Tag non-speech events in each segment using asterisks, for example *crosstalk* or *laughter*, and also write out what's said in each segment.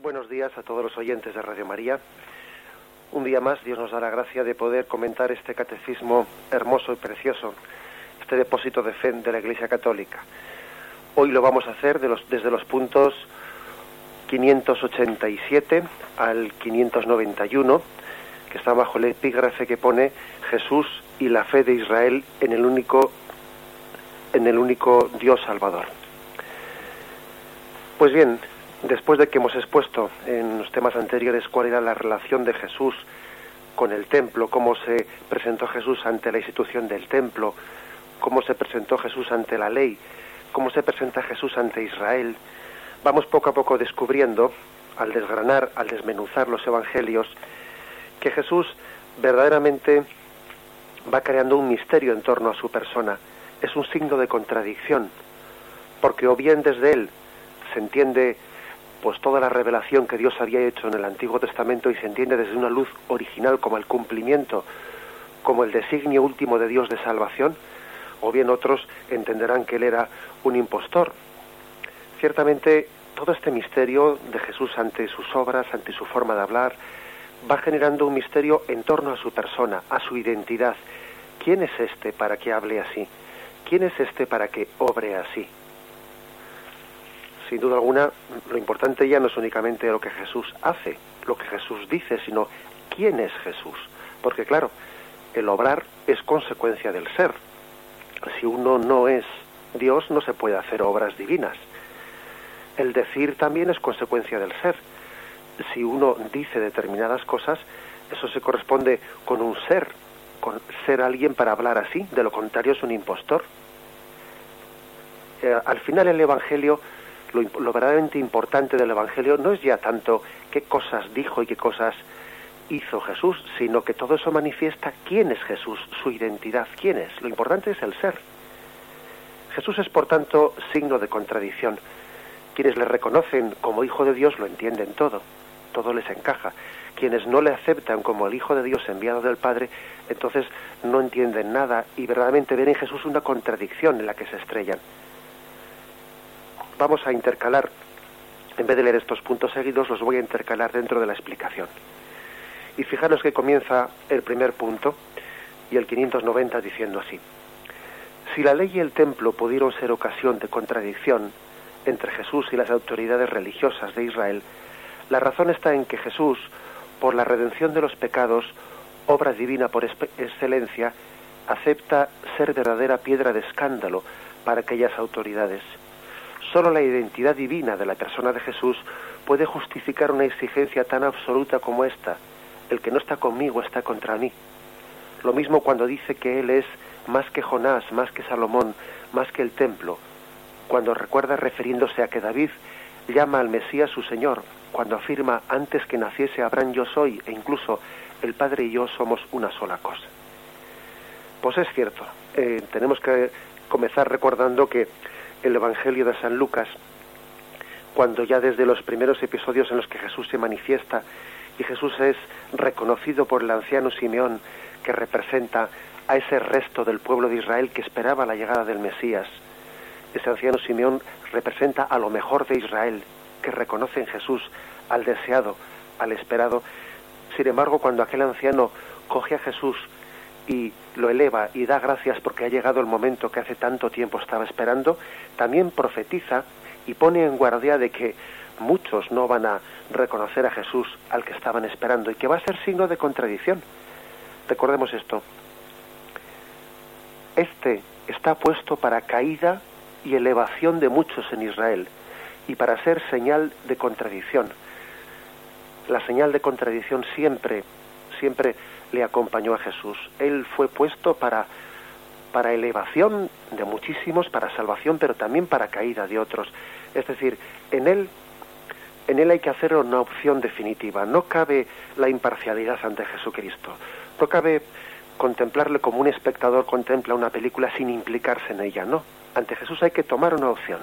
Buenos días a todos los oyentes de Radio María. Un día más Dios nos da la gracia de poder comentar este catecismo hermoso y precioso, este depósito de fe de la Iglesia Católica. Hoy lo vamos a hacer desde los puntos 587 al 591, que está bajo el epígrafe que pone Jesús y la fe de Israel en el único en el único Dios Salvador. Pues bien, después de que hemos expuesto en los temas anteriores cuál era la relación de Jesús con el templo, cómo se presentó Jesús ante la institución del templo, cómo se presentó Jesús ante la ley, cómo se presenta Jesús ante Israel, vamos poco a poco descubriendo, al desgranar, al desmenuzar los evangelios, que Jesús verdaderamente va creando un misterio en torno a su persona. Es un signo de contradicción, porque o bien desde él se entiende pues toda la revelación que Dios había hecho en el Antiguo Testamento y se entiende desde una luz original como el cumplimiento, como el designio último de Dios de salvación, o bien otros entenderán que él era un impostor. Ciertamente todo este misterio de Jesús ante sus obras, ante su forma de hablar, va generando un misterio en torno a su persona, a su identidad. ¿Quién es este para que hable así? ¿Quién es este para que obre así? Sin duda alguna, lo importante ya no es únicamente lo que Jesús hace, lo que Jesús dice, sino quién es Jesús. Porque claro, el obrar es consecuencia del ser. Si uno no es Dios, no se puede hacer obras divinas. El decir también es consecuencia del ser. Si uno dice determinadas cosas, eso se corresponde con un ser, con ser alguien para hablar así, de lo contrario es un impostor. Eh, al final el Evangelio, lo, verdaderamente importante del Evangelio no es ya tanto qué cosas dijo y qué cosas hizo Jesús, sino que todo eso manifiesta quién es Jesús, su identidad, quién es. Lo importante es el ser. Jesús es, por tanto, signo de contradicción. Quienes le reconocen como Hijo de Dios lo entienden todo, todo les encaja. Quienes no le aceptan como el Hijo de Dios enviado del Padre, entonces no entienden nada y verdaderamente ven en Jesús una contradicción en la que se estrellan. Vamos a intercalar, en vez de leer estos puntos seguidos, los voy a intercalar dentro de la explicación. Y fijaros que comienza el primer punto y el 590 diciendo así. Si la ley y el templo pudieron ser ocasión de contradicción entre Jesús y las autoridades religiosas de Israel, la razón está en que Jesús, por la redención de los pecados, obra divina por excelencia, acepta ser verdadera piedra de escándalo para aquellas autoridades. Solo la identidad divina de la persona de Jesús puede justificar una exigencia tan absoluta como esta, el que no está conmigo está contra mí. Lo mismo cuando dice que Él es más que Jonás, más que Salomón, más que el templo, cuando recuerda refiriéndose a que David llama al Mesías su Señor, cuando afirma antes que naciese Abraham yo soy, e incluso el Padre y yo somos una sola cosa. Pues es cierto, eh, tenemos que comenzar recordando que el Evangelio de San Lucas, cuando ya desde los primeros episodios en los que Jesús se manifiesta y Jesús es reconocido por el anciano Simeón, que representa a ese resto del pueblo de Israel que esperaba la llegada del Mesías. Ese anciano Simeón representa a lo mejor de Israel, que reconoce en Jesús al deseado, al esperado. Sin embargo, cuando aquel anciano coge a Jesús y lo eleva y da gracias porque ha llegado el momento que hace tanto tiempo estaba esperando, también profetiza y pone en guardia de que muchos no van a reconocer a Jesús al que estaban esperando y que va a ser signo de contradicción. Recordemos esto. Este está puesto para caída y elevación de muchos en Israel y para ser señal de contradicción. La señal de contradicción siempre, siempre le acompañó a Jesús. Él fue puesto para, para elevación de muchísimos, para salvación, pero también para caída de otros. Es decir, en él en él hay que hacer una opción definitiva. No cabe la imparcialidad ante Jesucristo. No cabe contemplarle como un espectador contempla una película sin implicarse en ella. No. Ante Jesús hay que tomar una opción.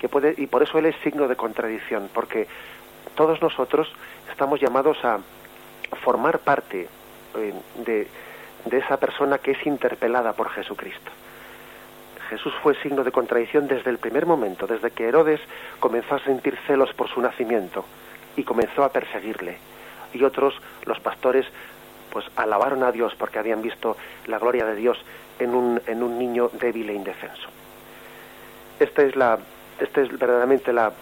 Que puede, y por eso él es signo de contradicción, porque todos nosotros estamos llamados a formar parte de, de esa persona que es interpelada por Jesucristo. Jesús fue signo de contradicción desde el primer momento, desde que Herodes comenzó a sentir celos por su nacimiento. y comenzó a perseguirle. Y otros, los pastores, pues alabaron a Dios porque habían visto la gloria de Dios en un, en un niño débil e indefenso. Esta es la, esta es verdaderamente la,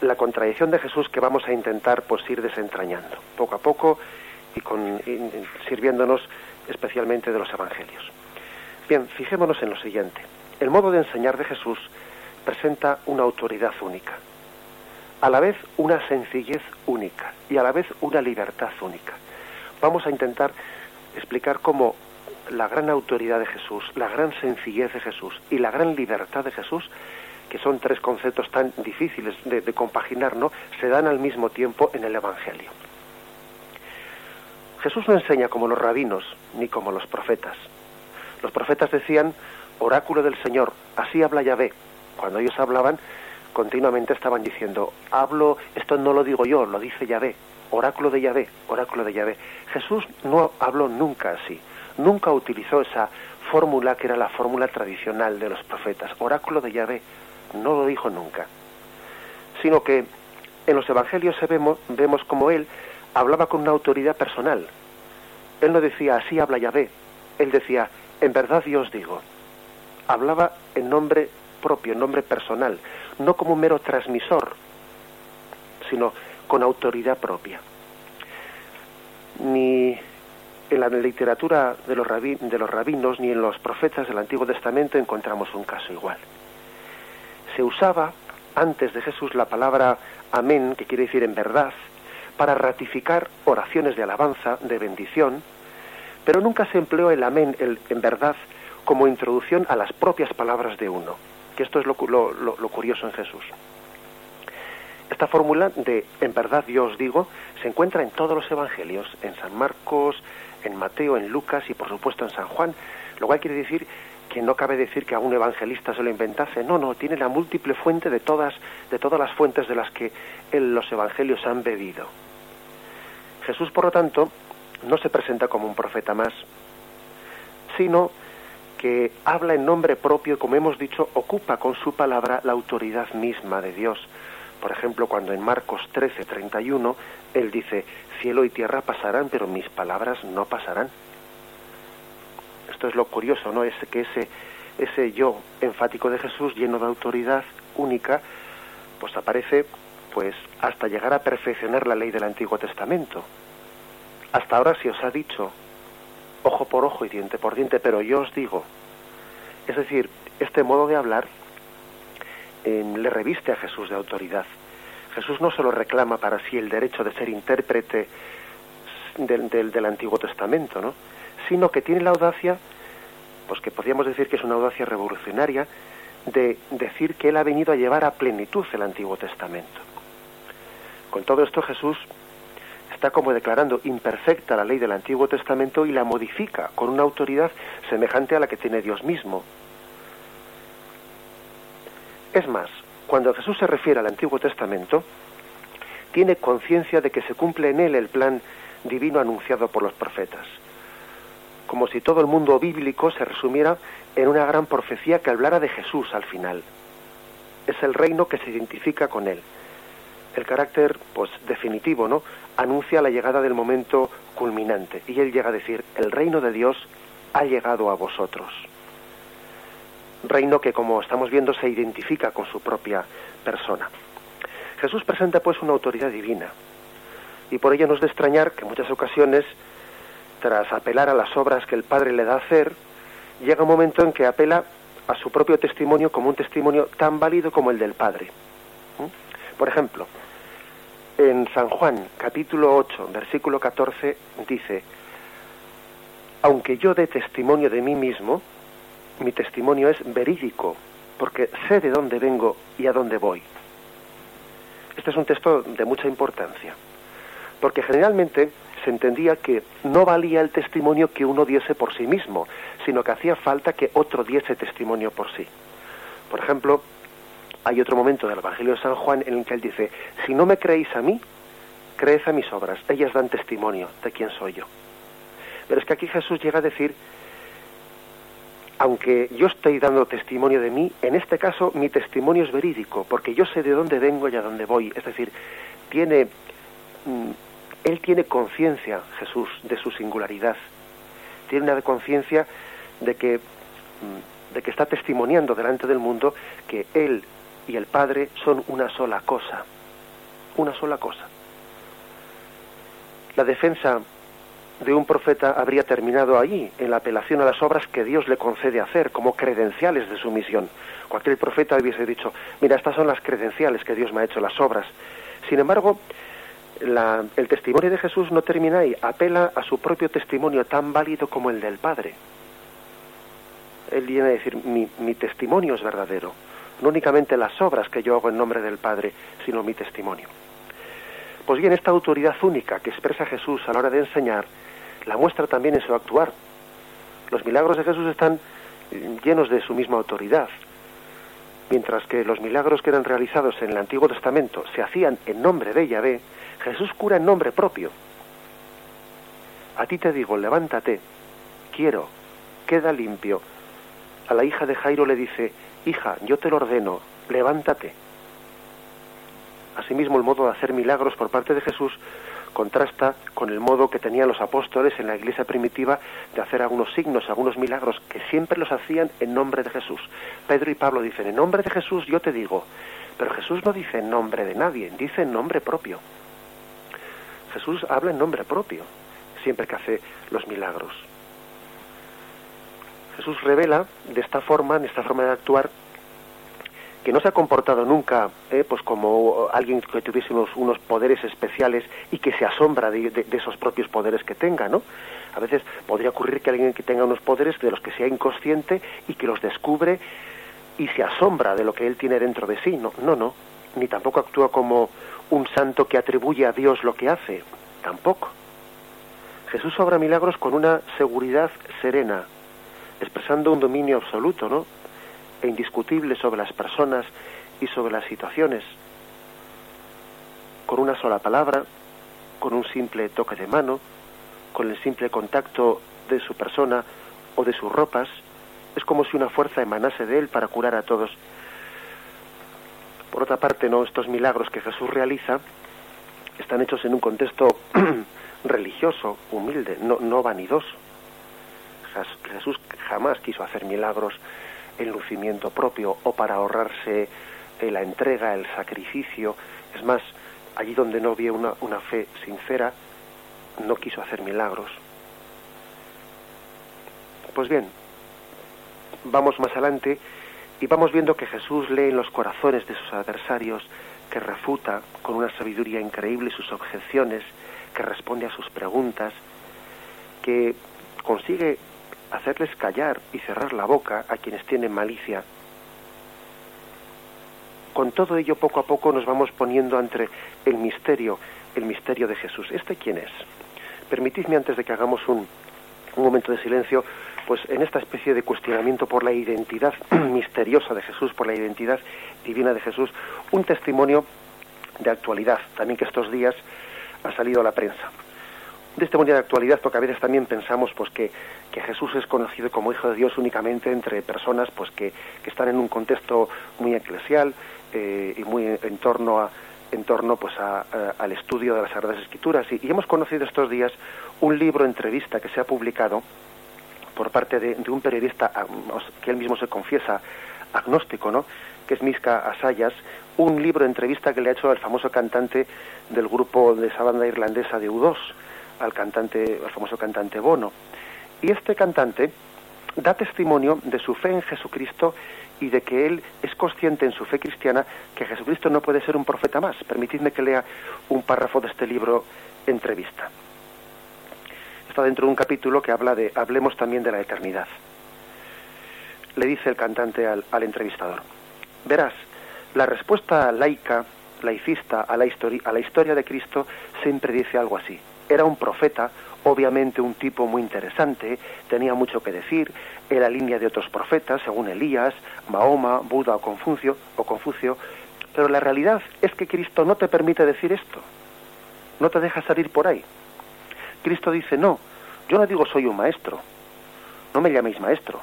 la contradicción de Jesús que vamos a intentar pues ir desentrañando poco a poco y, sirviéndonos especialmente de los evangelios. Bien, fijémonos en lo siguiente. El modo de enseñar de Jesús presenta una autoridad única, a la vez una sencillez única y a la vez una libertad única. Vamos a intentar explicar cómo la gran autoridad de Jesús, la gran sencillez de Jesús y la gran libertad de Jesús, que son tres conceptos tan difíciles de, compaginar, ¿no? se dan al mismo tiempo en el Evangelio. Jesús no enseña como los rabinos ni como los profetas. Los profetas decían, oráculo del Señor, así habla Yahvé. Cuando ellos hablaban, continuamente estaban diciendo, hablo, esto no lo digo yo, lo dice Yahvé, oráculo de Yahvé, oráculo de Yahvé. Jesús no habló nunca así, nunca utilizó esa fórmula que era la fórmula tradicional de los profetas, oráculo de Yahvé, no lo dijo nunca, sino que en los evangelios vemos, vemos como él hablaba con una autoridad personal. Él no decía así habla Yahvé, él decía en verdad yo os digo. Hablaba en nombre propio, en nombre personal, no como un mero transmisor, sino con autoridad propia. Ni en la literatura de los, de los rabinos ni en los profetas del Antiguo Testamento encontramos un caso igual. Se usaba antes de Jesús la palabra amén, que quiere decir en verdad, para ratificar oraciones de alabanza, de bendición, pero nunca se empleó el amén, el en verdad, como introducción a las propias palabras de uno, que esto es lo, lo curioso en Jesús. Esta fórmula de en verdad yo os digo se encuentra en todos los evangelios, en San Marcos, en Mateo, en Lucas y por supuesto en San Juan, lo cual quiere decir que no cabe decir que a un evangelista se lo inventase, no, no, tiene la múltiple fuente de todas, de todas las fuentes de las que los evangelios han bebido. Jesús, por lo tanto, no se presenta como un profeta más, sino que habla en nombre propio, como hemos dicho, ocupa con su palabra la autoridad misma de Dios. Por ejemplo, cuando en Marcos 13, 31, él dice, cielo y tierra pasarán, pero mis palabras no pasarán. Esto es lo curioso, ¿no? Es que ese, ese yo enfático de Jesús, lleno de autoridad única, pues aparece pues hasta llegar a perfeccionar la ley del Antiguo Testamento. Hasta ahora se os ha dicho ojo por ojo y diente por diente, pero yo os digo, es decir, este modo de hablar le reviste a Jesús de autoridad. Jesús no solo reclama para sí el derecho de ser intérprete del, del, Antiguo Testamento, ¿no? Sino que tiene la audacia, pues que podríamos decir que es una audacia revolucionaria, de decir que Él ha venido a llevar a plenitud el Antiguo Testamento. Con todo esto Jesús está como declarando imperfecta la ley del Antiguo Testamento y la modifica con una autoridad semejante a la que tiene Dios mismo. Es más, cuando Jesús se refiere al Antiguo Testamento, tiene conciencia de que se cumple en él el plan divino anunciado por los profetas, como si todo el mundo bíblico se resumiera en una gran profecía que hablara de Jesús al final. Es el reino que se identifica con él el carácter pues definitivo, ¿no? Anuncia la llegada del momento culminante y él llega a decir, el reino de Dios ha llegado a vosotros. Reino que como estamos viendo se identifica con su propia persona. Jesús presenta pues una autoridad divina y por ello no es de extrañar que en muchas ocasiones tras apelar a las obras que el Padre le da a hacer, llega un momento en que apela a su propio testimonio como un testimonio tan válido como el del Padre. ¿Mm? Por ejemplo, en San Juan, capítulo 8, versículo 14, dice, aunque yo dé testimonio de mí mismo, mi testimonio es verídico, porque sé de dónde vengo y a dónde voy. Este es un texto de mucha importancia, porque generalmente se entendía que no valía el testimonio que uno diese por sí mismo, sino que hacía falta que otro diese testimonio por sí. Por ejemplo, hay otro momento del Evangelio de San Juan en el que él dice, si no me creéis a mí, creed a mis obras, ellas dan testimonio de quién soy yo. Pero es que aquí Jesús llega a decir, aunque yo estoy dando testimonio de mí, en este caso mi testimonio es verídico, porque yo sé de dónde vengo y a dónde voy. Es decir, tiene, mm, él tiene conciencia, Jesús, de su singularidad. Tiene una conciencia de que, mm, de que está testimoniando delante del mundo que él y el Padre son una sola cosa. Una sola cosa. La defensa de un profeta habría terminado allí, en la apelación a las obras que Dios le concede hacer como credenciales de su misión. Cualquier profeta hubiese dicho, mira, estas son las credenciales que Dios me ha hecho, las obras. Sin embargo, el testimonio de Jesús no termina ahí, apela a su propio testimonio tan válido como el del Padre. Él viene a decir, mi, mi testimonio es verdadero, no únicamente las obras que yo hago en nombre del Padre, sino mi testimonio. Pues bien, esta autoridad única que expresa Jesús a la hora de enseñar, la muestra también en su actuar. Los milagros de Jesús están llenos de su misma autoridad. Mientras que los milagros que eran realizados en el Antiguo Testamento se hacían en nombre de Yahvé, Jesús cura en nombre propio. A ti te digo, levántate, quiero, queda limpio. A la hija de Jairo le dice, hija, yo te lo ordeno, levántate. Asimismo, el modo de hacer milagros por parte de Jesús contrasta con el modo que tenían los apóstoles en la iglesia primitiva de hacer algunos signos, algunos milagros, que siempre los hacían en nombre de Jesús. Pedro y Pablo dicen, en nombre de Jesús yo te digo, pero Jesús no dice en nombre de nadie, dice en nombre propio. Jesús habla en nombre propio, siempre que hace los milagros. Jesús revela de esta forma, en esta forma de actuar, que no se ha comportado nunca eh, pues como alguien que tuviese unos, poderes especiales y que se asombra de, esos propios poderes que tenga, ¿no? A veces podría ocurrir que alguien que tenga unos poderes de los que sea inconsciente y que los descubre y se asombra de lo que él tiene dentro de sí. No, no, no. Ni tampoco actúa como un santo que atribuye a Dios lo que hace. Tampoco. Jesús obra milagros con una seguridad serena, expresando un dominio absoluto, ¿no? e indiscutible sobre las personas y sobre las situaciones. Con una sola palabra, con un simple toque de mano, con el simple contacto de su persona o de sus ropas, es como si una fuerza emanase de él para curar a todos. Por otra parte, no estos milagros que Jesús realiza están hechos en un contexto *clears throat* religioso, humilde, no, vanidoso. Jesús jamás quiso hacer milagros el lucimiento propio o para ahorrarse la entrega, el sacrificio. Es más, allí donde no había una, una fe sincera, no quiso hacer milagros. Pues bien, vamos más adelante y vamos viendo que Jesús lee en los corazones de sus adversarios, que refuta con una sabiduría increíble sus objeciones, que responde a sus preguntas, que consigue hacerles callar y cerrar la boca a quienes tienen malicia. Con todo ello, poco a poco nos vamos poniendo entre el misterio, el misterio de Jesús. ¿Este quién es? Permitidme antes de que hagamos un, un momento de silencio, pues en esta especie de cuestionamiento por la identidad *clears throat* misteriosa de Jesús, por la identidad divina de Jesús, un testimonio de actualidad, también que estos días ha salido a la prensa. Un testimonio de actualidad, porque a veces también pensamos pues que, que, Jesús es conocido como Hijo de Dios únicamente entre personas pues que, que están en un contexto muy eclesial eh, y muy en torno a en torno pues a, al estudio de las Sagradas Escrituras y, hemos conocido estos días un libro entrevista que se ha publicado por parte de, un periodista que él mismo se confiesa agnóstico, ¿no? que es Miska Asayas, un libro entrevista que le ha hecho al famoso cantante del grupo de esa banda irlandesa de U2, al cantante, al famoso cantante Bono. Y este cantante da testimonio de su fe en Jesucristo y de que él es consciente en su fe cristiana que Jesucristo no puede ser un profeta más. Permitidme que lea un párrafo de este libro entrevista. Está dentro de un capítulo que habla de hablemos también de la eternidad. Le dice el cantante al, entrevistador, verás, la respuesta laica, laicista a la, a la historia de Cristo siempre dice algo así era un profeta, obviamente un tipo muy interesante, tenía mucho que decir, era línea de otros profetas, según Elías, Mahoma, Buda o Confucio, o Confucio, pero la realidad es que Cristo no te permite decir esto, no te deja salir por ahí. Cristo dice, no, yo no digo soy un maestro, no me llaméis maestro,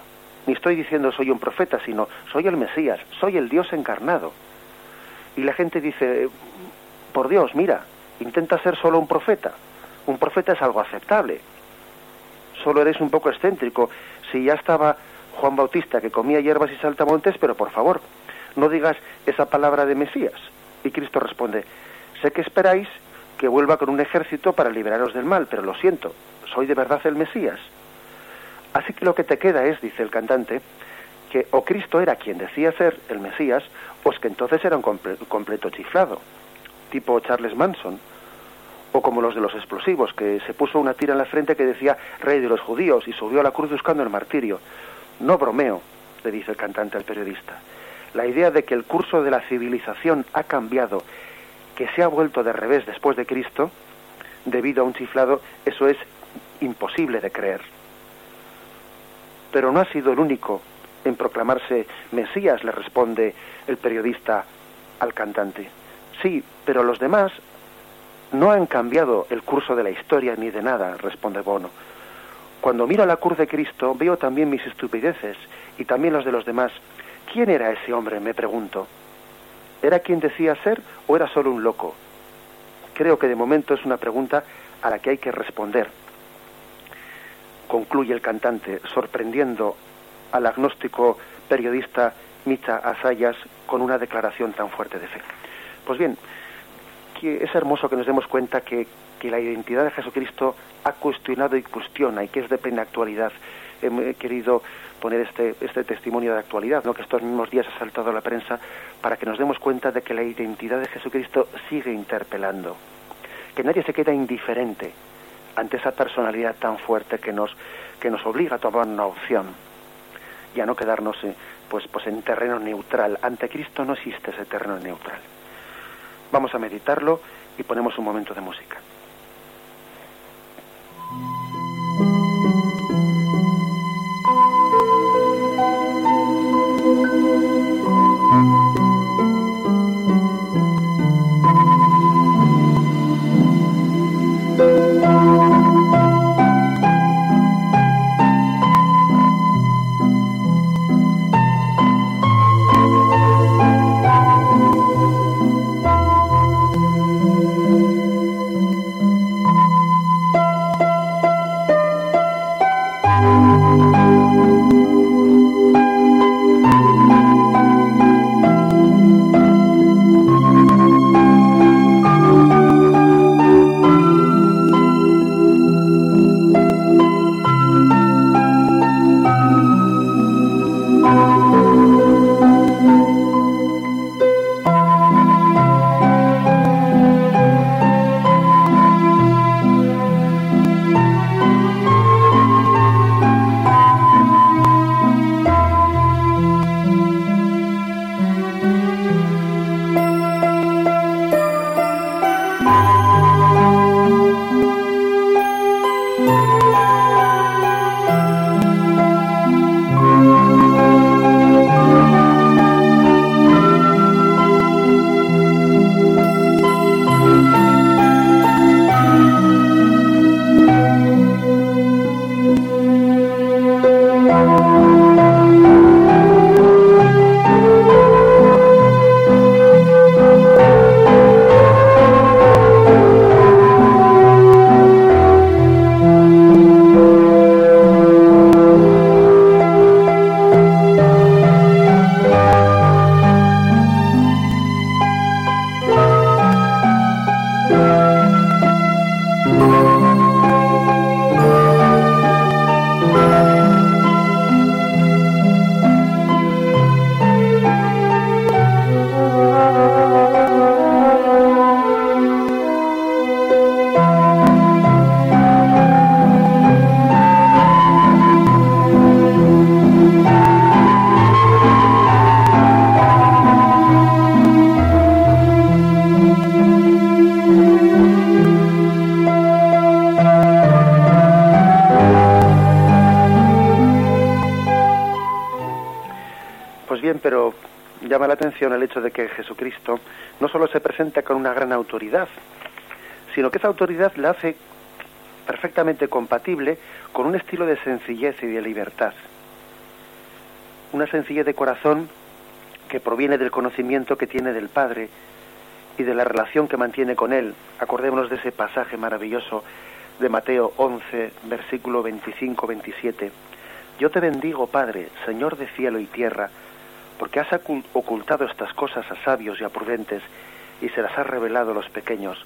ni estoy diciendo soy un profeta, sino soy el Mesías, soy el Dios encarnado. Y la gente dice, por Dios, mira, intenta ser solo un profeta. Un profeta es algo aceptable. Solo eres un poco excéntrico. Si ya estaba Juan Bautista que comía hierbas y saltamontes, pero por favor, no digas esa palabra de Mesías. Y Cristo responde, sé que esperáis que vuelva con un ejército para liberaros del mal, pero lo siento, soy de verdad el Mesías. Así que lo que te queda es, dice el cantante, que o Cristo era quien decía ser el Mesías, o es que entonces era un completo chiflado, tipo Charles Manson, o como los de los explosivos, que se puso una tira en la frente que decía Rey de los judíos y subió a la cruz buscando el martirio. No bromeo, le dice el cantante al periodista. La idea de que el curso de la civilización ha cambiado, que se ha vuelto de revés después de Cristo, debido a un chiflado, eso es imposible de creer. Pero no ha sido el único en proclamarse Mesías, le responde el periodista al cantante. Sí, pero los demás no han cambiado el curso de la historia ni de nada, responde Bono. Cuando miro la cruz de Cristo veo también mis estupideces y también los de los demás. ¿Quién era ese hombre? me pregunto. ¿Era quien decía ser o era solo un loco? Creo que de momento es una pregunta a la que hay que responder. Concluye el cantante, sorprendiendo al agnóstico periodista Micha Asayas con una declaración tan fuerte de fe. Pues bien, es hermoso que nos demos cuenta que, la identidad de Jesucristo ha cuestionado y cuestiona y que es de plena actualidad. He querido poner este, este testimonio de actualidad, ¿no? que estos mismos días ha saltado a la prensa, para que nos demos cuenta de que la identidad de Jesucristo sigue interpelando, que nadie se queda indiferente ante esa personalidad tan fuerte que nos, que nos obliga a tomar una opción y a no quedarnos eh, pues, pues en terreno neutral. Ante Cristo no existe ese terreno neutral. Vamos a meditarlo y ponemos un momento de música. El hecho de que Jesucristo no solo se presenta con una gran autoridad, sino que esa autoridad la hace perfectamente compatible con un estilo de sencillez y de libertad. Una sencillez de corazón que proviene del conocimiento que tiene del Padre y de la relación que mantiene con Él. Acordémonos de ese pasaje maravilloso de Mateo 11, versículo 25-27. Yo te bendigo, Padre, Señor de cielo y tierra, porque has ocultado estas cosas a sabios y a prudentes y se las has revelado a los pequeños.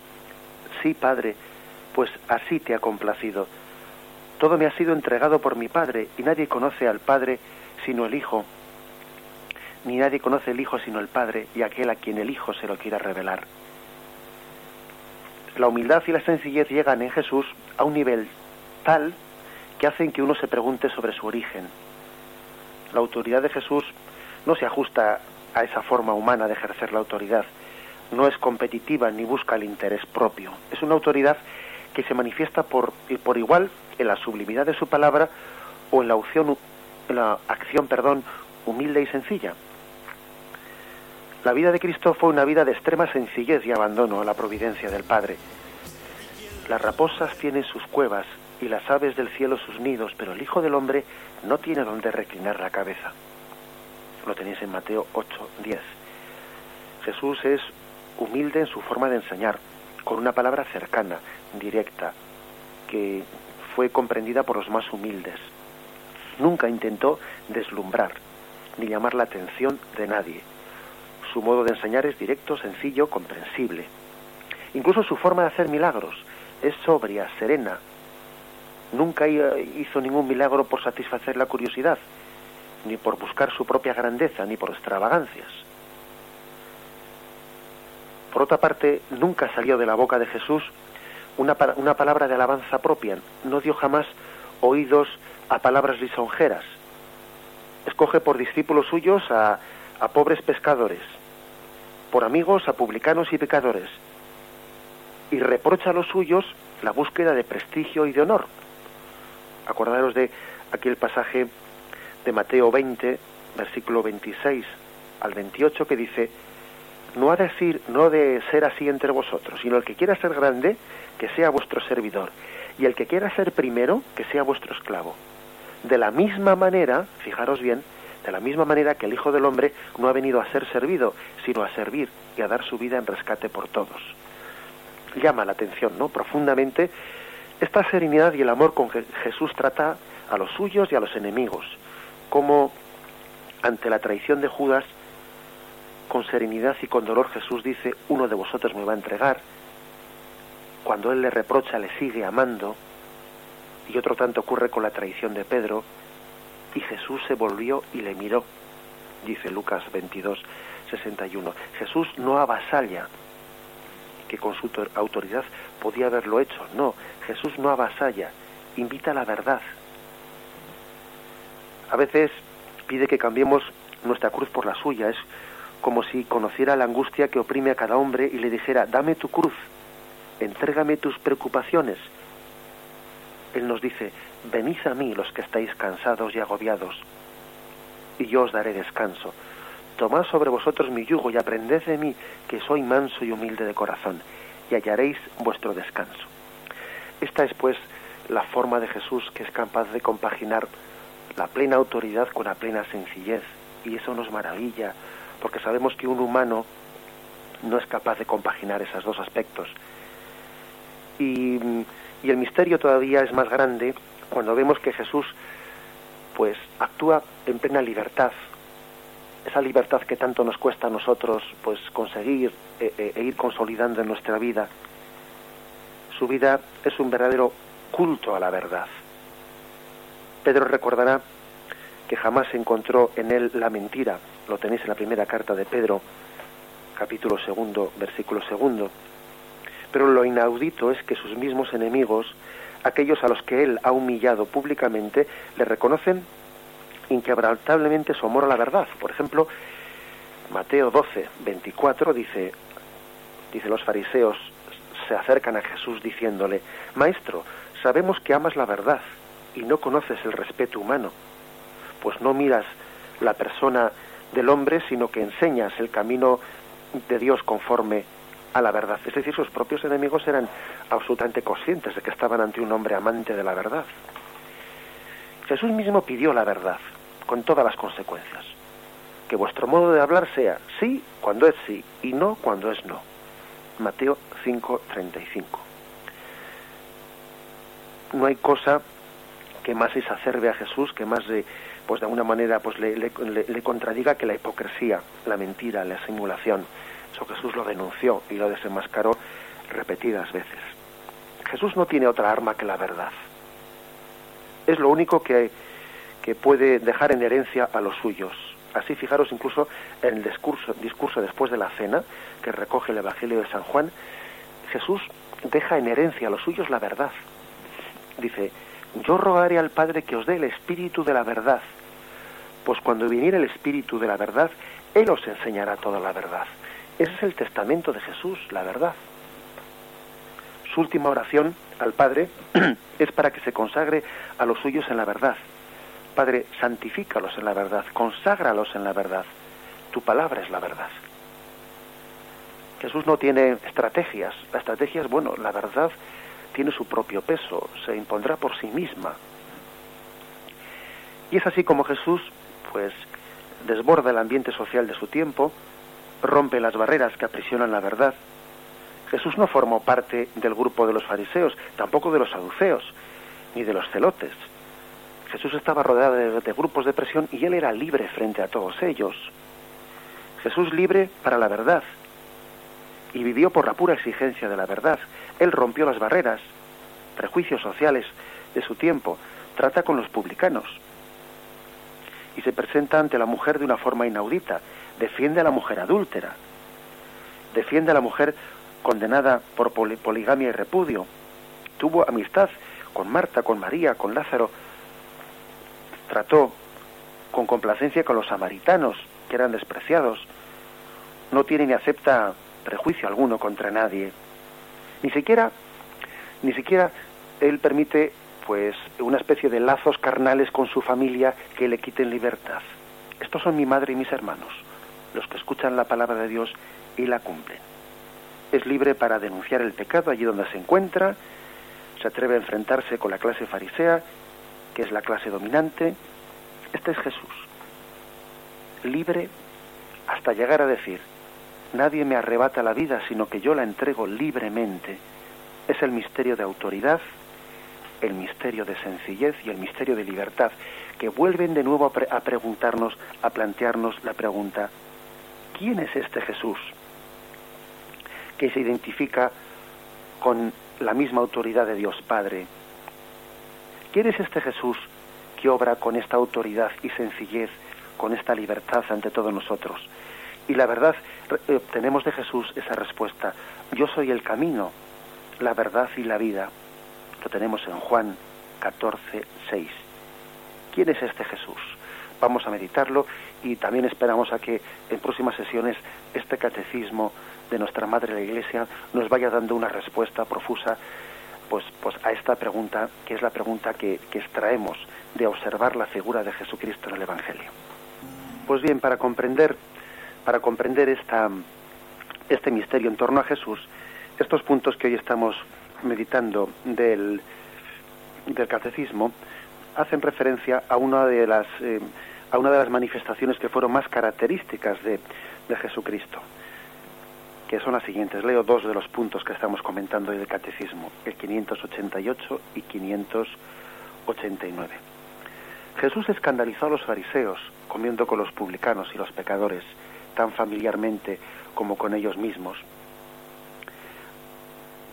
Sí, Padre, pues así te ha complacido. Todo me ha sido entregado por mi Padre y nadie conoce al Padre sino el Hijo ni nadie conoce el Hijo sino el Padre y aquel a quien el Hijo se lo quiera revelar. La humildad y la sencillez llegan en Jesús a un nivel tal que hacen que uno se pregunte sobre su origen. La autoridad de Jesús no se ajusta a esa forma humana de ejercer la autoridad, no es competitiva ni busca el interés propio. Es una autoridad que se manifiesta por, igual en la sublimidad de su palabra o en la, opción, en la acción humilde y sencilla. La vida de Cristo fue una vida de extrema sencillez y abandono a la providencia del Padre. Las raposas tienen sus cuevas y las aves del cielo sus nidos, pero el Hijo del Hombre no tiene donde reclinar la cabeza. Lo tenéis en Mateo 8, 10. Jesús es humilde en su forma de enseñar, con una palabra cercana, directa, que fue comprendida por los más humildes. Nunca intentó deslumbrar ni llamar la atención de nadie su modo de enseñar es directo, sencillo, comprensible. Incluso su forma de hacer milagros es sobria, serena. Nunca hizo ningún milagro por satisfacer la curiosidad, ni por buscar su propia grandeza, ni por extravagancias. Por otra parte, nunca salió de la boca de Jesús una, una palabra de alabanza propia, no dio jamás oídos a palabras lisonjeras. Escoge por discípulos suyos a, a pobres pescadores, por amigos a publicanos y pecadores, y reprocha a los suyos la búsqueda de prestigio y de honor. Acordaros de aquel pasaje de Mateo 20, versículo 26 al 28, que dice, no ha de decir, no de ser así entre vosotros, sino el que quiera ser grande, que sea vuestro servidor, y el que quiera ser primero, que sea vuestro esclavo. De la misma manera, fijaros bien, de la misma manera que el Hijo del Hombre no ha venido a ser servido, sino a servir y a dar su vida en rescate por todos. Llama la atención, ¿no? Profundamente esta serenidad y el amor con que Jesús trata a los suyos y a los enemigos, como ante la traición de Judas, con serenidad y con dolor Jesús dice, uno de vosotros me va a entregar, cuando él le reprocha le sigue amando, y otro tanto ocurre con la traición de Pedro, y Jesús se volvió y le miró, dice Lucas 22, 61. Jesús no avasalla, que con su autoridad podía haberlo hecho. No, Jesús no avasalla, invita a la verdad. A veces pide que cambiemos nuestra cruz por la suya. Es como si conociera la angustia que oprime a cada hombre y le dijera, dame tu cruz, entrégame tus preocupaciones. Él nos dice, venid a mí los que estáis cansados y agobiados, y yo os daré descanso. Tomad sobre vosotros mi yugo y aprended de mí, que soy manso y humilde de corazón, y hallaréis vuestro descanso. Esta es pues la forma de Jesús que es capaz de compaginar la plena autoridad con la plena sencillez, y eso nos maravilla, porque sabemos que un humano no es capaz de compaginar esos dos aspectos. Y, y el misterio todavía es más grande cuando vemos que Jesús pues actúa en plena libertad, esa libertad que tanto nos cuesta a nosotros pues conseguir e, e, e, ir consolidando en nuestra vida. Su vida es un verdadero culto a la verdad. Pedro recordará que jamás encontró en él la mentira. Lo tenéis en la primera carta de Pedro, capítulo segundo, versículo segundo. Pero lo inaudito es que sus mismos enemigos aquellos a los que él ha humillado públicamente le reconocen inquebrantablemente su amor a la verdad. Por ejemplo, Mateo 12, 24 dice, dice los fariseos se acercan a Jesús diciéndole, Maestro, sabemos que amas la verdad y no conoces el respeto humano, pues no miras la persona del hombre, sino que enseñas el camino de Dios conforme a la verdad. Es decir, sus propios enemigos eran absolutamente conscientes de que estaban ante un hombre amante de la verdad. Jesús mismo pidió la verdad, con todas las consecuencias. Que vuestro modo de hablar sea sí cuando es sí y no cuando es no. Mateo 5:35. No hay cosa que más exacerbe a Jesús, que más pues de alguna manera pues le, contradiga que la hipocresía, la mentira, la simulación. Eso Jesús lo denunció y lo desenmascaró repetidas veces. Jesús no tiene otra arma que la verdad. Es lo único que, que puede dejar en herencia a los suyos. Así fijaros incluso en el discurso después de la cena que recoge el Evangelio de San Juan, Jesús deja en herencia a los suyos la verdad. Dice, yo rogaré al Padre que os dé el espíritu de la verdad, pues cuando viniera el espíritu de la verdad, Él os enseñará toda la verdad. Ese es el testamento de Jesús, la verdad. Su última oración al Padre *clears throat* es para que se consagre a los suyos en la verdad. Padre, santifícalos en la verdad, conságralos en la verdad. Tu palabra es la verdad. Jesús no tiene estrategias. La estrategia es, bueno, la verdad tiene su propio peso, se impondrá por sí misma. Y es así como Jesús, pues, desborda el ambiente social de su tiempo, rompe las barreras que aprisionan la verdad. Jesús no formó parte del grupo de los fariseos, tampoco de los saduceos, ni de los celotes. Jesús estaba rodeado de, de, grupos de presión y él era libre frente a todos ellos. Jesús libre para la verdad y vivió por la pura exigencia de la verdad. Él rompió las barreras, prejuicios sociales de su tiempo, trata con los publicanos. Y se presenta ante la mujer de una forma inaudita, defiende a la mujer adúltera, defiende a la mujer condenada por poligamia y repudio, tuvo amistad con Marta, con María, con Lázaro, trató con complacencia con los samaritanos, que eran despreciados, no tiene ni acepta prejuicio alguno contra nadie, ni siquiera, ni siquiera él permite pues una especie de lazos carnales con su familia que le quiten libertad. Estos son mi madre y mis hermanos, los que escuchan la palabra de Dios y la cumplen. Es libre para denunciar el pecado allí donde se encuentra, se atreve a enfrentarse con la clase farisea, que es la clase dominante. Este es Jesús, libre hasta llegar a decir, nadie me arrebata la vida, sino que yo la entrego libremente. Es el misterio de autoridad, el misterio de sencillez y el misterio de libertad, que vuelven de nuevo a, preguntarnos, a plantearnos la pregunta, ¿quién es este Jesús? que se identifica con la misma autoridad de Dios Padre. ¿Quién es este Jesús que obra con esta autoridad y sencillez, con esta libertad ante todos nosotros? Y la verdad, obtenemos de Jesús esa respuesta. Yo soy el camino, la verdad y la vida. Lo tenemos en Juan 14, 6. ¿Quién es este Jesús? Vamos a meditarlo y también esperamos a que en próximas sesiones este catecismo de nuestra Madre la Iglesia nos vaya dando una respuesta profusa pues, pues a esta pregunta, que es la pregunta que, que extraemos de observar la figura de Jesucristo en el Evangelio. Pues bien, para comprender para comprender este misterio en torno a Jesús, estos puntos que hoy estamos meditando del, catecismo hacen referencia a una de las eh, a una de las manifestaciones que fueron más características de, de, Jesucristo, que son las siguientes. Leo dos de los puntos que estamos comentando hoy del catecismo, el 588 y 589. Jesús escandalizó a los fariseos comiendo con los publicanos y los pecadores tan familiarmente como con ellos mismos.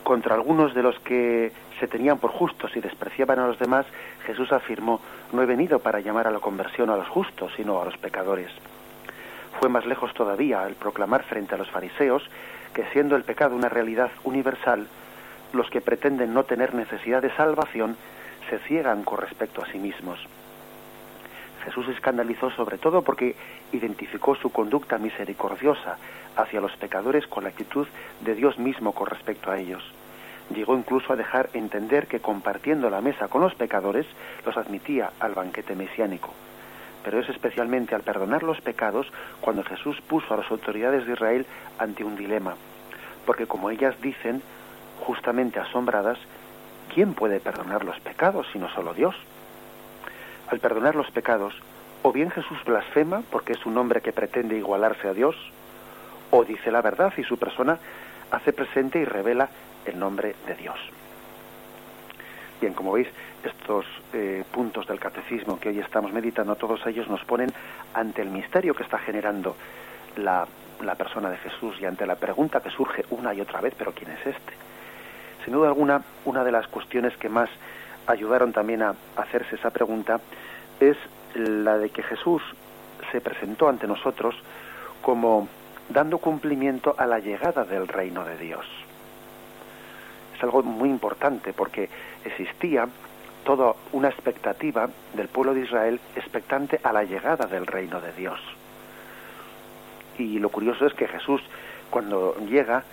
Contra algunos de los que se tenían por justos y despreciaban a los demás, Jesús afirmó, no he venido para llamar a la conversión a los justos, sino a los pecadores. Fue más lejos todavía al proclamar frente a los fariseos que siendo el pecado una realidad universal, los que pretenden no tener necesidad de salvación se ciegan con respecto a sí mismos. Jesús escandalizó sobre todo porque identificó su conducta misericordiosa hacia los pecadores con la actitud de Dios mismo con respecto a ellos. Llegó incluso a dejar entender que compartiendo la mesa con los pecadores los admitía al banquete mesiánico. Pero es especialmente al perdonar los pecados cuando Jesús puso a las autoridades de Israel ante un dilema. Porque como ellas dicen, justamente asombradas, ¿quién puede perdonar los pecados sino solo Dios? Al perdonar los pecados, o bien Jesús blasfema porque es un hombre que pretende igualarse a Dios, o dice la verdad y su persona hace presente y revela el nombre de Dios. Bien, como veis, estos eh, puntos del catecismo que hoy estamos meditando, todos ellos nos ponen ante el misterio que está generando la, la persona de Jesús y ante la pregunta que surge una y otra vez, pero ¿quién es este? Sin duda alguna, una de las cuestiones que más ayudaron también a hacerse esa pregunta es la de que Jesús se presentó ante nosotros como dando cumplimiento a la llegada del reino de Dios. Es algo muy importante porque existía toda una expectativa del pueblo de Israel expectante a la llegada del reino de Dios. Y lo curioso es que Jesús, cuando llega,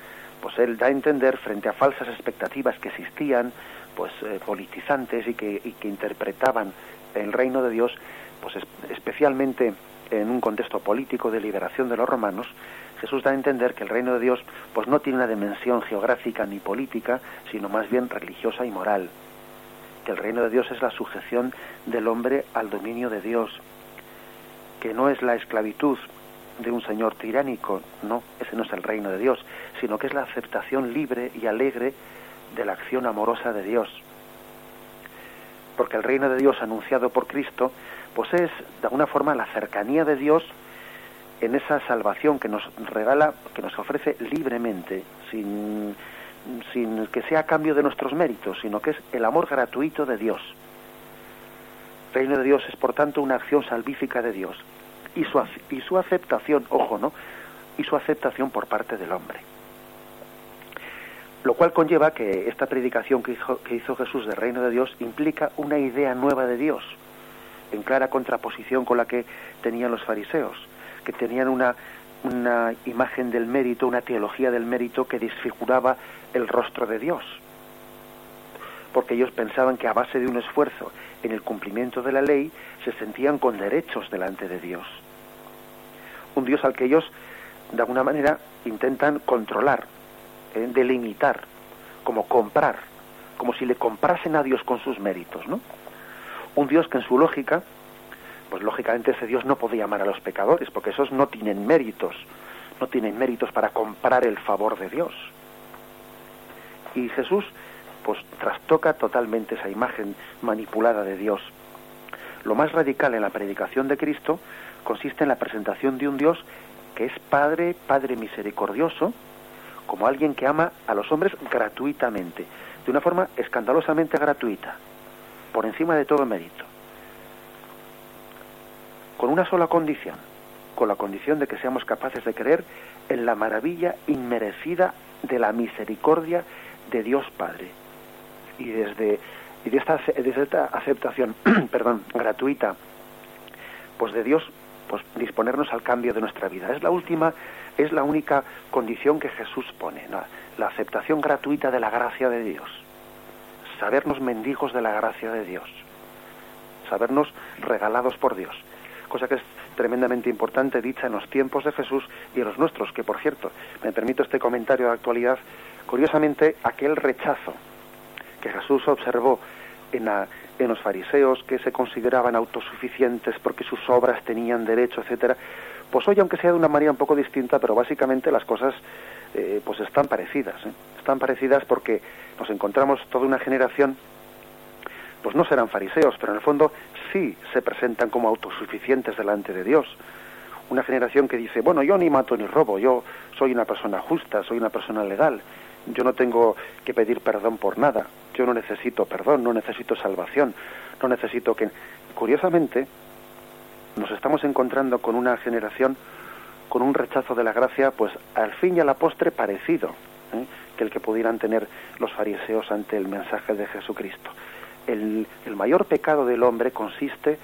pues él da a entender frente a falsas expectativas que existían, pues eh, politizantes y que, que interpretaban el reino de Dios, pues especialmente en un contexto político de liberación de los romanos, Jesús da a entender que el reino de Dios pues no tiene una dimensión geográfica ni política, sino más bien religiosa y moral. Que el reino de Dios es la sujeción del hombre al dominio de Dios, que no es la esclavitud de un señor tiránico, no, ese no es el reino de Dios, sino que es la aceptación libre y alegre de la acción amorosa de Dios. Porque el reino de Dios anunciado por Cristo, pues es de alguna forma la cercanía de Dios en esa salvación que nos regala, que nos ofrece libremente, sin, sin que sea a cambio de nuestros méritos, sino que es el amor gratuito de Dios. El reino de Dios es, por tanto, una acción salvífica de Dios y su, y su aceptación, ojo, ¿no? Y su aceptación por parte del hombre. Lo cual conlleva que esta predicación que hizo, Jesús del reino de Dios implica una idea nueva de Dios, en clara contraposición con la que tenían los fariseos que tenían una, una imagen del mérito, una teología del mérito que desfiguraba el rostro de Dios. Porque ellos pensaban que a base de un esfuerzo en el cumplimiento de la ley se sentían con derechos delante de Dios. Un Dios al que ellos, de alguna manera, intentan controlar, delimitar, como comprar, como si le comprasen a Dios con sus méritos, ¿no? Un Dios que en su lógica pues lógicamente ese Dios no podía amar a los pecadores, porque esos no tienen méritos, no tienen méritos para comprar el favor de Dios. Y Jesús, pues trastoca totalmente esa imagen manipulada de Dios. Lo más radical en la predicación de Cristo consiste en la presentación de un Dios que es Padre, Padre misericordioso, como alguien que ama a los hombres gratuitamente, de una forma escandalosamente gratuita, por encima de todo mérito con una sola condición, con la condición de que seamos capaces de creer en la maravilla inmerecida de la misericordia de Dios Padre. Y desde, y de esta, esta aceptación *clears throat* perdón, gratuita pues de Dios, pues disponernos al cambio de nuestra vida. Es la última, es la única condición que Jesús pone, la aceptación gratuita de la gracia de Dios. Sabernos mendigos de la gracia de Dios. Sabernos regalados por Dios cosa que es tremendamente importante dicha en los tiempos de Jesús y en los nuestros, que por cierto, me permito este comentario de actualidad, curiosamente aquel rechazo que Jesús observó en, en los fariseos que se consideraban autosuficientes porque sus obras tenían derecho, etcétera, pues hoy aunque sea de una manera un poco distinta, pero básicamente las cosas eh, pues están parecidas, ¿eh? están parecidas porque nos encontramos toda una generación pues no serán fariseos, pero en el fondo sí se presentan como autosuficientes delante de Dios. Una generación que dice, bueno, yo ni mato ni robo, yo soy una persona justa, soy una persona legal, yo no tengo que pedir perdón por nada, yo no necesito perdón, no necesito salvación, no necesito que... Curiosamente, nos estamos encontrando con una generación con un rechazo de la gracia, pues al fin y a la postre parecido ¿eh? que el que pudieran tener los fariseos ante el mensaje de Jesucristo. El, mayor pecado del hombre consiste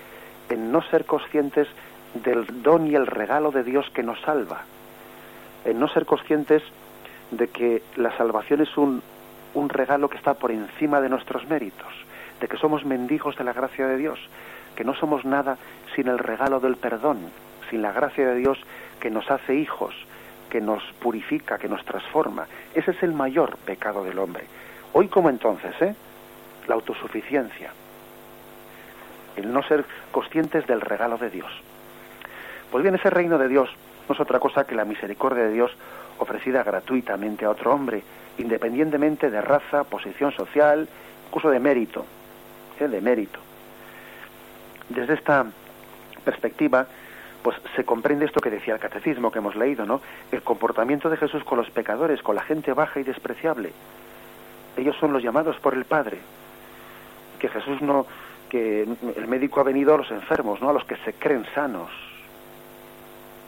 en no ser conscientes del don y el regalo de Dios que nos salva, en no ser conscientes de que la salvación es un, un regalo que está por encima de nuestros méritos, de que somos mendigos de la gracia de Dios, que no somos nada sin el regalo del perdón, sin la gracia de Dios que nos hace hijos, que nos purifica, que nos transforma. Ese es el mayor pecado del hombre. Hoy como entonces, ¿eh? la autosuficiencia, el no ser conscientes del regalo de Dios. Pues bien, ese reino de Dios no es otra cosa que la misericordia de Dios ofrecida gratuitamente a otro hombre, independientemente de raza, posición social, incluso de mérito, ¿eh? de mérito. Desde esta perspectiva, pues se comprende esto que decía el catecismo que hemos leído, ¿no? El comportamiento de Jesús con los pecadores, con la gente baja y despreciable. Ellos son los llamados por el Padre. Que Jesús no, que el médico ha venido a los enfermos, no a los que se creen sanos.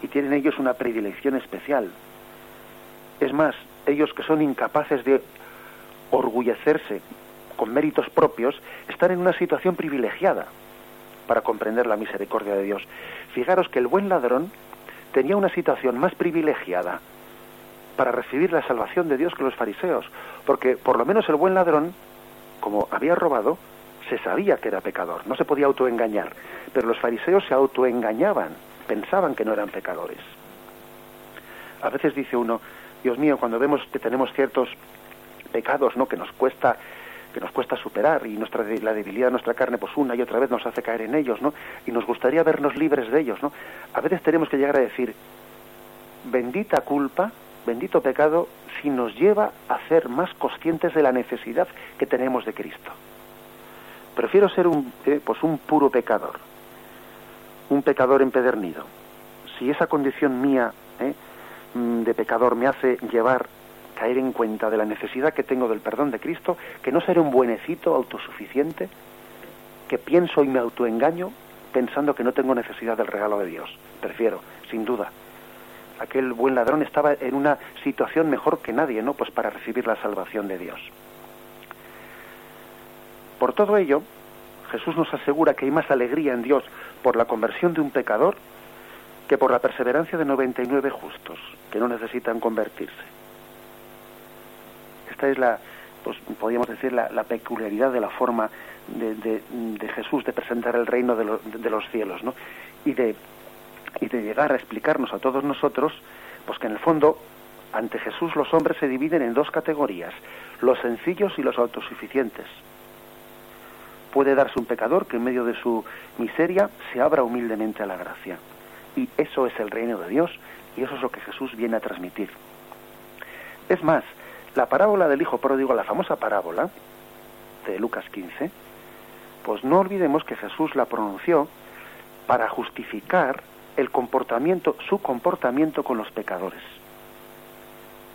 Y tienen ellos una predilección especial. Es más, ellos que son incapaces de orgullecerse con méritos propios, están en una situación privilegiada para comprender la misericordia de Dios. Fijaros que el buen ladrón tenía una situación más privilegiada para recibir la salvación de Dios que los fariseos, porque por lo menos el buen ladrón, como había robado, se sabía que era pecador, no se podía autoengañar, pero los fariseos se autoengañaban, pensaban que no eran pecadores. A veces dice uno, Dios mío, cuando vemos que tenemos ciertos pecados, ¿no? que nos cuesta que nos cuesta superar y nuestra la debilidad de nuestra carne pues una y otra vez nos hace caer en ellos, ¿no? Y nos gustaría vernos libres de ellos, ¿no? A veces tenemos que llegar a decir bendita culpa, bendito pecado si nos lleva a ser más conscientes de la necesidad que tenemos de Cristo. Prefiero ser un, eh, pues un puro pecador, un pecador empedernido. Si esa condición mía eh, de pecador me hace llevar, caer en cuenta de la necesidad que tengo del perdón de Cristo, que no seré un buenecito autosuficiente, que pienso y me autoengaño pensando que no tengo necesidad del regalo de Dios. Prefiero, sin duda. Aquel buen ladrón estaba en una situación mejor que nadie, ¿no? Pues para recibir la salvación de Dios. Por todo ello, Jesús nos asegura que hay más alegría en Dios por la conversión de un pecador que por la perseverancia de 99 justos que no necesitan convertirse. Esta es la, pues podríamos decir, la, peculiaridad de la forma de, Jesús de presentar el reino de, de, los cielos, ¿no? Y de, y de llegar a explicarnos a todos nosotros, pues que en el fondo, ante Jesús los hombres se dividen en dos categorías, los sencillos y los autosuficientes puede darse un pecador que en medio de su miseria se abra humildemente a la gracia. Y eso es el reino de Dios y eso es lo que Jesús viene a transmitir. Es más, la parábola del Hijo Pródigo, la famosa parábola de Lucas 15, pues no olvidemos que Jesús la pronunció para justificar el comportamiento, su comportamiento con los pecadores.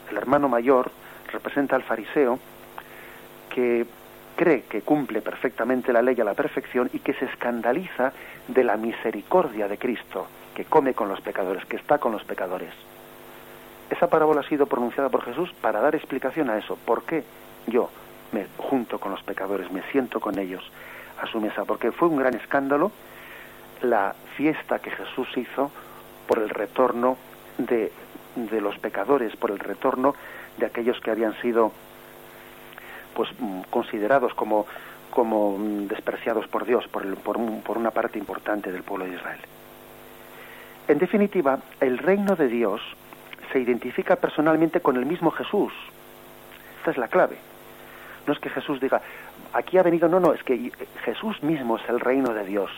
El hermano mayor representa al fariseo que cree que cumple perfectamente la ley a la perfección y que se escandaliza de la misericordia de Cristo, que come con los pecadores, que está con los pecadores. Esa parábola ha sido pronunciada por Jesús para dar explicación a eso. ¿Por qué yo me junto con los pecadores, me siento con ellos a su mesa? Porque fue un gran escándalo la fiesta que Jesús hizo por el retorno de, de los pecadores, por el retorno de aquellos que habían sido pues mm, considerados como, como mm, despreciados por Dios, por, por, por una parte importante del pueblo de Israel. En definitiva, el reino de Dios se identifica personalmente con el mismo Jesús. Esta es la clave. No es que Jesús diga, aquí ha venido, no, no, es que Jesús mismo es el reino de Dios.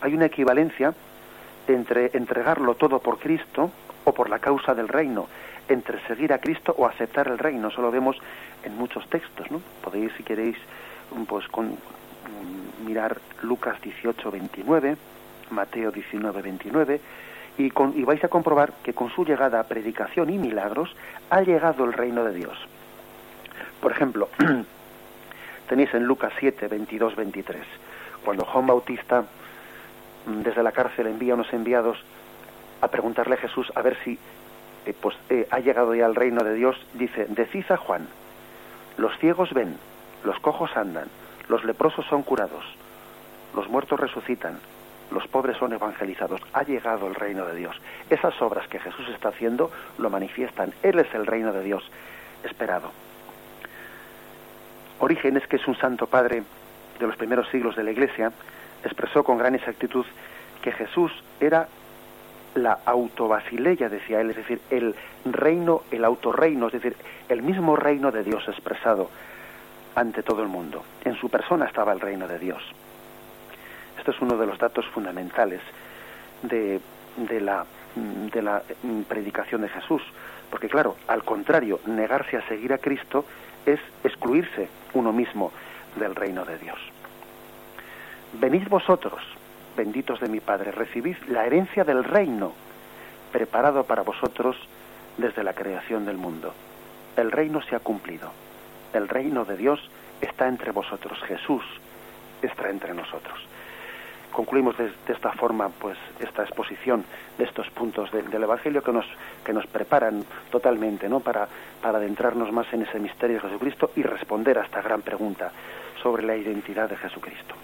Hay una equivalencia entre entregarlo todo por Cristo o por la causa del reino entre seguir a Cristo o aceptar el reino. Eso lo vemos en muchos textos, ¿no? Podéis, si queréis, pues con, mm, mirar Lucas 18, 29, Mateo 19, 29, y, y vais a comprobar que con su llegada a predicación y milagros ha llegado el reino de Dios. Por ejemplo, *clears throat* tenéis en Lucas 7, 22, 23, cuando Juan Bautista mm, desde la cárcel envía unos enviados a preguntarle a Jesús a ver si eh, pues eh, ha llegado ya al reino de Dios, dice, decid a Juan, los ciegos ven, los cojos andan, los leprosos son curados, los muertos resucitan, los pobres son evangelizados, ha llegado el reino de Dios. Esas obras que Jesús está haciendo lo manifiestan, Él es el reino de Dios esperado. Orígenes, que es un santo padre de los primeros siglos de la Iglesia, expresó con gran exactitud que Jesús era la autobasileia, decía él, es decir, el reino, el autorreino, es decir, el mismo reino de Dios expresado ante todo el mundo. En su persona estaba el reino de Dios. Esto es uno de los datos fundamentales de, la mm, de la mm, predicación de Jesús. Porque claro, al contrario, negarse a seguir a Cristo es excluirse uno mismo del reino de Dios. Venid vosotros, benditos de mi Padre, recibid la herencia del reino, preparado para vosotros desde la creación del mundo. El reino se ha cumplido. El reino de Dios está entre vosotros. Jesús está entre nosotros. Concluimos de, esta forma pues esta exposición de estos puntos del Evangelio que nos, que nos preparan totalmente ¿no? para, para adentrarnos más en ese misterio de Jesucristo y responder a esta gran pregunta sobre la identidad de Jesucristo.